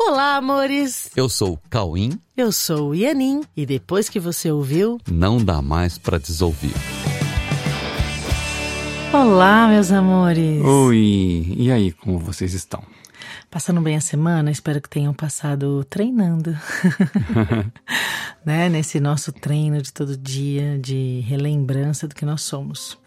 Olá, amores! Eu sou o Cauim. Eu sou o Ianin. E depois que você ouviu, Não dá mais pra desouvir. Olá, meus amores! Oi, e aí, como vocês estão? Passando bem a semana? Espero que tenham passado treinando. né? Nesse nosso treino de todo dia, de relembrança do que nós somos.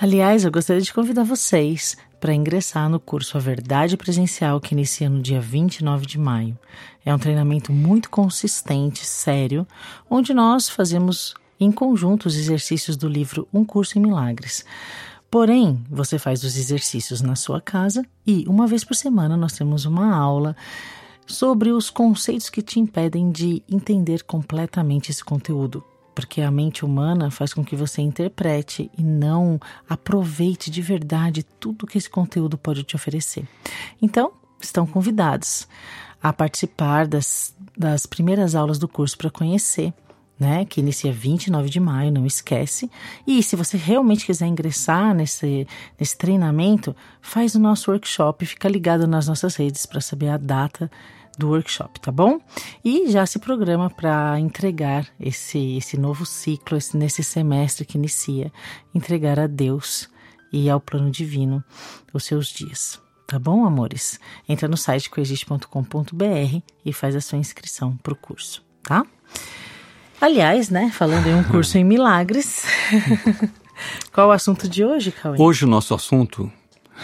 Aliás, eu gostaria de convidar vocês para ingressar no curso A Verdade Presencial que inicia no dia 29 de maio. É um treinamento muito consistente, sério, onde nós fazemos em conjunto os exercícios do livro Um Curso em Milagres. Porém, você faz os exercícios na sua casa e uma vez por semana nós temos uma aula sobre os conceitos que te impedem de entender completamente esse conteúdo. Porque a mente humana faz com que você interprete e não aproveite de verdade tudo que esse conteúdo pode te oferecer. Então, estão convidados a participar das, das primeiras aulas do curso para conhecer né, que inicia 29 de maio, não esquece. E se você realmente quiser ingressar nesse, nesse treinamento, faz o nosso workshop, fica ligado nas nossas redes para saber a data do workshop, tá bom? E já se programa para entregar esse, esse novo ciclo, esse, nesse semestre que inicia, entregar a Deus e ao plano divino os seus dias. Tá bom, amores? Entra no site coexiste.com.br e faz a sua inscrição para o curso, tá? Aliás, né, falando em um curso em milagres, qual o assunto de hoje, Cauê? Hoje o nosso assunto.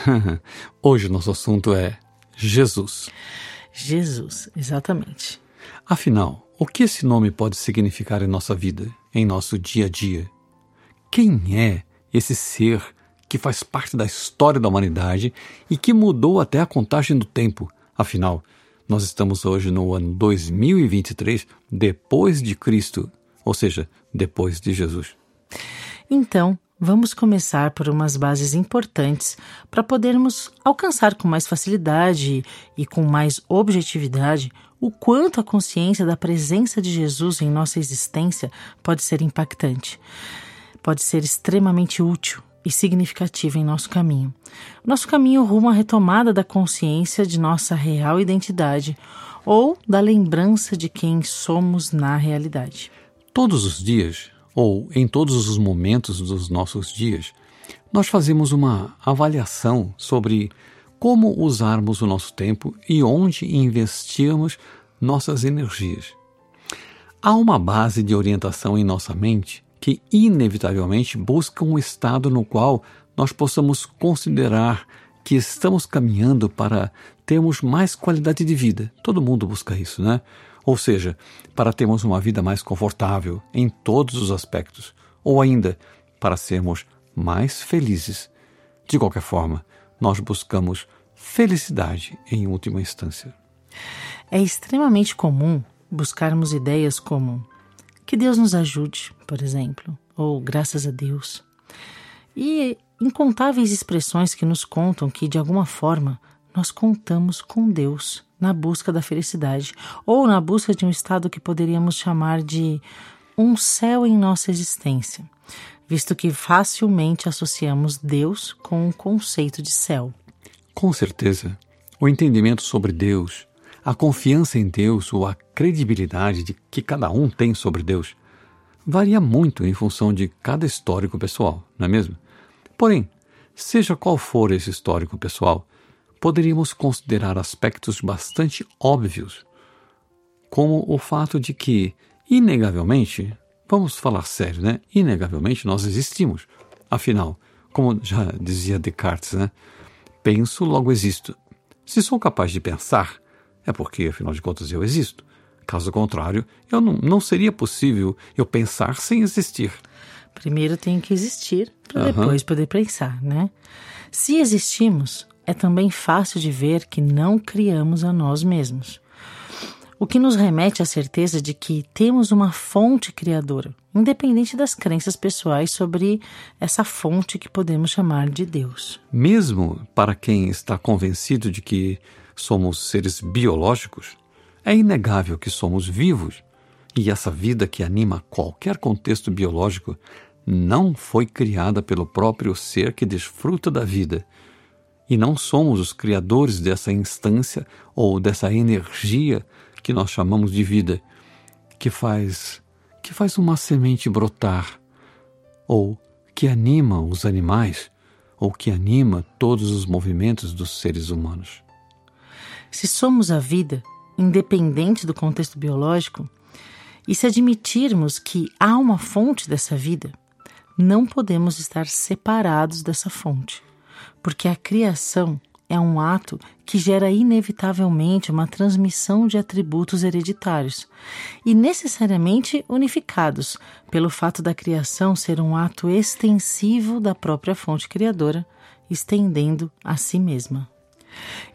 Hoje o nosso assunto é Jesus. Jesus, exatamente. Afinal, o que esse nome pode significar em nossa vida, em nosso dia a dia? Quem é esse ser que faz parte da história da humanidade e que mudou até a contagem do tempo? Afinal, nós estamos hoje no ano 2023, depois de Cristo, ou seja, depois de Jesus. Então, vamos começar por umas bases importantes para podermos alcançar com mais facilidade e com mais objetividade o quanto a consciência da presença de Jesus em nossa existência pode ser impactante. Pode ser extremamente útil e significativa em nosso caminho. Nosso caminho rumo à retomada da consciência de nossa real identidade ou da lembrança de quem somos na realidade. Todos os dias, ou em todos os momentos dos nossos dias, nós fazemos uma avaliação sobre como usarmos o nosso tempo e onde investirmos nossas energias. Há uma base de orientação em nossa mente que inevitavelmente busca um estado no qual nós possamos considerar que estamos caminhando para termos mais qualidade de vida. Todo mundo busca isso, né? Ou seja, para termos uma vida mais confortável em todos os aspectos, ou ainda para sermos mais felizes. De qualquer forma, nós buscamos felicidade em última instância. É extremamente comum buscarmos ideias como que Deus nos ajude, por exemplo, ou graças a Deus. E incontáveis expressões que nos contam que, de alguma forma, nós contamos com Deus na busca da felicidade, ou na busca de um estado que poderíamos chamar de um céu em nossa existência, visto que facilmente associamos Deus com o conceito de céu. Com certeza, o entendimento sobre Deus, a confiança em Deus ou a credibilidade de que cada um tem sobre Deus varia muito em função de cada histórico pessoal, não é mesmo? Porém, seja qual for esse histórico pessoal, poderíamos considerar aspectos bastante óbvios, como o fato de que, inegavelmente, vamos falar sério, né? Inegavelmente nós existimos. Afinal, como já dizia Descartes, né? Penso, logo existo. Se sou capaz de pensar, é porque, afinal de contas, eu existo. Caso contrário, eu não, não seria possível eu pensar sem existir. Primeiro tem que existir para Aham. depois poder pensar, né? Se existimos, é também fácil de ver que não criamos a nós mesmos. O que nos remete à certeza de que temos uma fonte criadora, independente das crenças pessoais sobre essa fonte que podemos chamar de Deus. Mesmo para quem está convencido de que somos seres biológicos, é inegável que somos vivos e essa vida que anima qualquer contexto biológico não foi criada pelo próprio ser que desfruta da vida, e não somos os criadores dessa instância ou dessa energia que nós chamamos de vida, que faz que faz uma semente brotar ou que anima os animais ou que anima todos os movimentos dos seres humanos. Se somos a vida, independente do contexto biológico, e se admitirmos que há uma fonte dessa vida, não podemos estar separados dessa fonte, porque a criação é um ato que gera inevitavelmente uma transmissão de atributos hereditários e necessariamente unificados pelo fato da criação ser um ato extensivo da própria fonte criadora, estendendo a si mesma.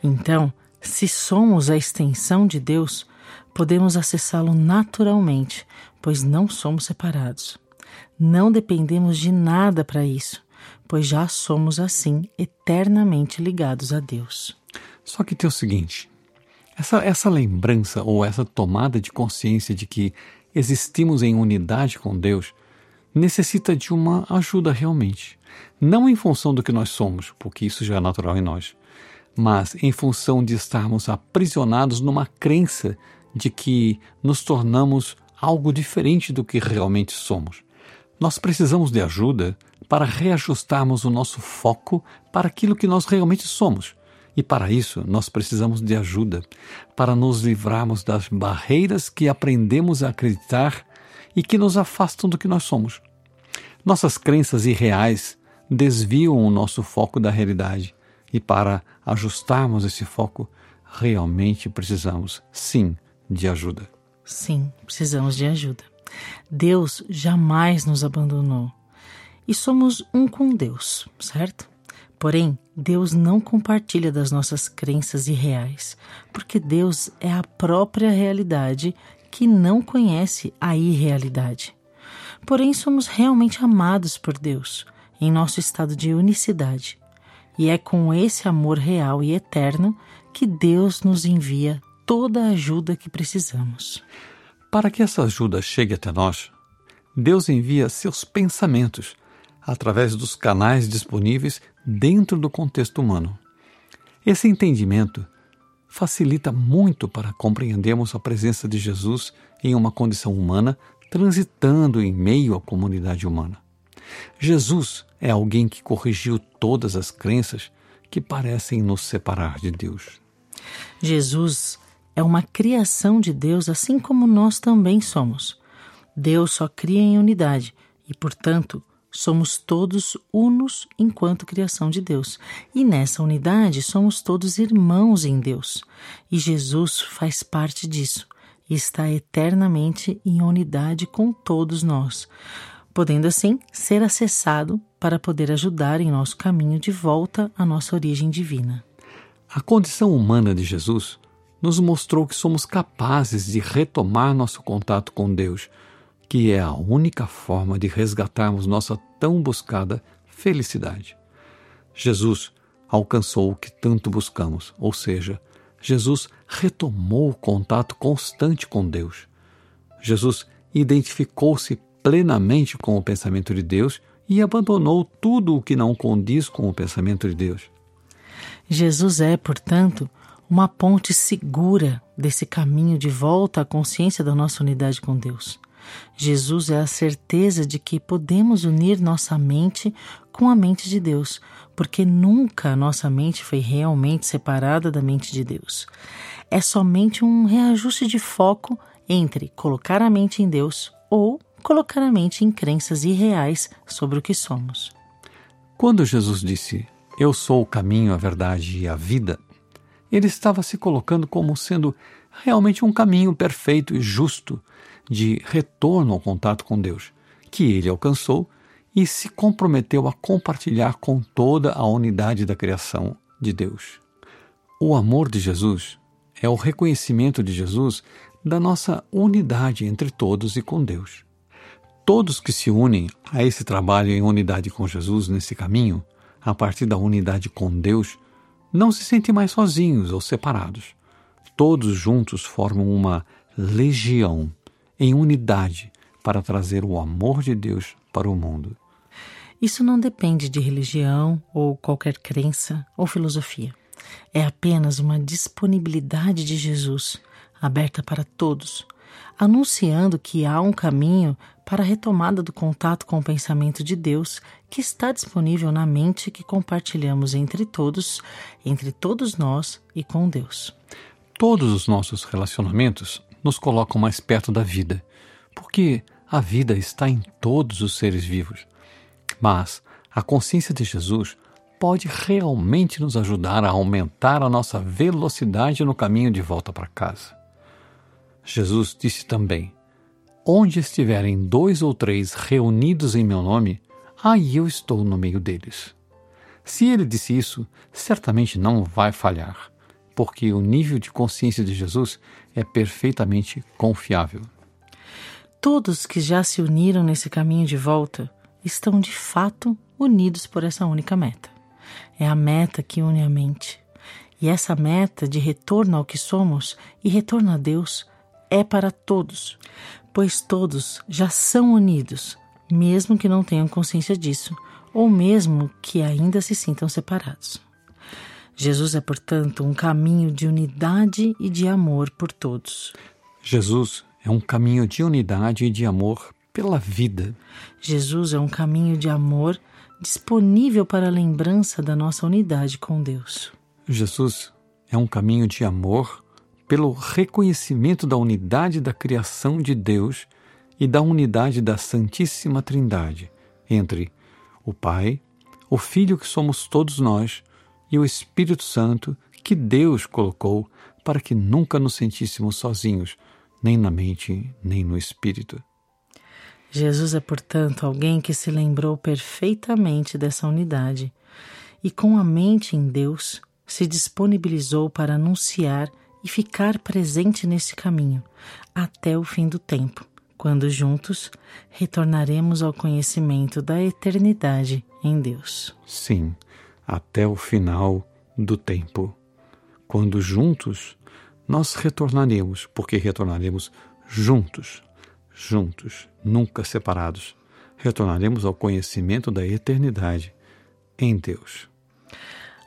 Então, se somos a extensão de Deus, podemos acessá-lo naturalmente, pois não somos separados. Não dependemos de nada para isso, pois já somos assim eternamente ligados a Deus. Só que tem o seguinte: essa, essa lembrança ou essa tomada de consciência de que existimos em unidade com Deus necessita de uma ajuda realmente. Não em função do que nós somos, porque isso já é natural em nós, mas em função de estarmos aprisionados numa crença de que nos tornamos algo diferente do que realmente somos. Nós precisamos de ajuda para reajustarmos o nosso foco para aquilo que nós realmente somos. E para isso, nós precisamos de ajuda para nos livrarmos das barreiras que aprendemos a acreditar e que nos afastam do que nós somos. Nossas crenças irreais desviam o nosso foco da realidade e para ajustarmos esse foco, realmente precisamos, sim, de ajuda. Sim, precisamos de ajuda. Deus jamais nos abandonou e somos um com Deus, certo? Porém, Deus não compartilha das nossas crenças irreais, porque Deus é a própria realidade que não conhece a irrealidade. Porém, somos realmente amados por Deus, em nosso estado de unicidade. E é com esse amor real e eterno que Deus nos envia toda a ajuda que precisamos. Para que essa ajuda chegue até nós, Deus envia seus pensamentos através dos canais disponíveis dentro do contexto humano. Esse entendimento facilita muito para compreendermos a presença de Jesus em uma condição humana, transitando em meio à comunidade humana. Jesus é alguém que corrigiu todas as crenças que parecem nos separar de Deus. Jesus é uma criação de Deus, assim como nós também somos. Deus só cria em unidade e, portanto, somos todos unos enquanto criação de Deus. E nessa unidade somos todos irmãos em Deus. E Jesus faz parte disso e está eternamente em unidade com todos nós podendo assim ser acessado para poder ajudar em nosso caminho de volta à nossa origem divina. A condição humana de Jesus nos mostrou que somos capazes de retomar nosso contato com Deus, que é a única forma de resgatarmos nossa tão buscada felicidade. Jesus alcançou o que tanto buscamos, ou seja, Jesus retomou o contato constante com Deus. Jesus identificou-se plenamente com o pensamento de Deus e abandonou tudo o que não condiz com o pensamento de Deus. Jesus é, portanto, uma ponte segura desse caminho de volta à consciência da nossa unidade com Deus. Jesus é a certeza de que podemos unir nossa mente com a mente de Deus, porque nunca nossa mente foi realmente separada da mente de Deus. É somente um reajuste de foco entre colocar a mente em Deus ou colocar a mente em crenças irreais sobre o que somos. Quando Jesus disse: Eu sou o caminho, a verdade e a vida, ele estava se colocando como sendo realmente um caminho perfeito e justo de retorno ao contato com Deus, que ele alcançou e se comprometeu a compartilhar com toda a unidade da criação de Deus. O amor de Jesus é o reconhecimento de Jesus da nossa unidade entre todos e com Deus. Todos que se unem a esse trabalho em unidade com Jesus nesse caminho, a partir da unidade com Deus, não se sentem mais sozinhos ou separados. Todos juntos formam uma legião em unidade para trazer o amor de Deus para o mundo. Isso não depende de religião ou qualquer crença ou filosofia. É apenas uma disponibilidade de Jesus, aberta para todos, anunciando que há um caminho para a retomada do contato com o pensamento de Deus que está disponível na mente que compartilhamos entre todos, entre todos nós e com Deus. Todos os nossos relacionamentos nos colocam mais perto da vida, porque a vida está em todos os seres vivos. Mas a consciência de Jesus pode realmente nos ajudar a aumentar a nossa velocidade no caminho de volta para casa. Jesus disse também: Onde estiverem dois ou três reunidos em meu nome, aí eu estou no meio deles. Se ele disse isso, certamente não vai falhar, porque o nível de consciência de Jesus é perfeitamente confiável. Todos que já se uniram nesse caminho de volta estão de fato unidos por essa única meta. É a meta que une a mente. E essa meta de retorno ao que somos e retorno a Deus é para todos, pois todos já são unidos, mesmo que não tenham consciência disso, ou mesmo que ainda se sintam separados. Jesus é, portanto, um caminho de unidade e de amor por todos. Jesus é um caminho de unidade e de amor pela vida. Jesus é um caminho de amor disponível para a lembrança da nossa unidade com Deus. Jesus é um caminho de amor pelo reconhecimento da unidade da criação de Deus e da unidade da Santíssima Trindade entre o Pai, o Filho que somos todos nós e o Espírito Santo que Deus colocou para que nunca nos sentíssemos sozinhos, nem na mente, nem no espírito. Jesus é, portanto, alguém que se lembrou perfeitamente dessa unidade e, com a mente em Deus, se disponibilizou para anunciar e ficar presente nesse caminho até o fim do tempo, quando juntos retornaremos ao conhecimento da eternidade em Deus. Sim, até o final do tempo, quando juntos nós retornaremos, porque retornaremos juntos, juntos, nunca separados. Retornaremos ao conhecimento da eternidade em Deus.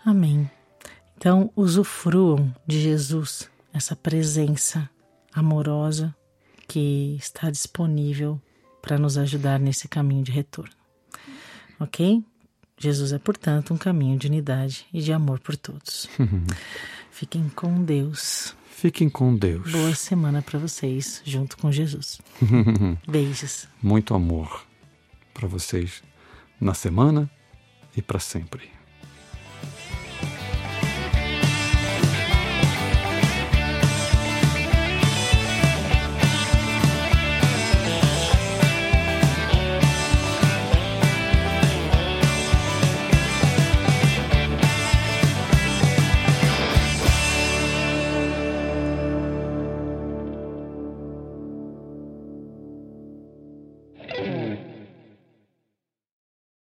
Amém. Então, usufruam de Jesus, essa presença amorosa que está disponível para nos ajudar nesse caminho de retorno. Ok? Jesus é, portanto, um caminho de unidade e de amor por todos. Fiquem com Deus. Fiquem com Deus. Boa semana para vocês, junto com Jesus. Beijos. Muito amor para vocês na semana e para sempre.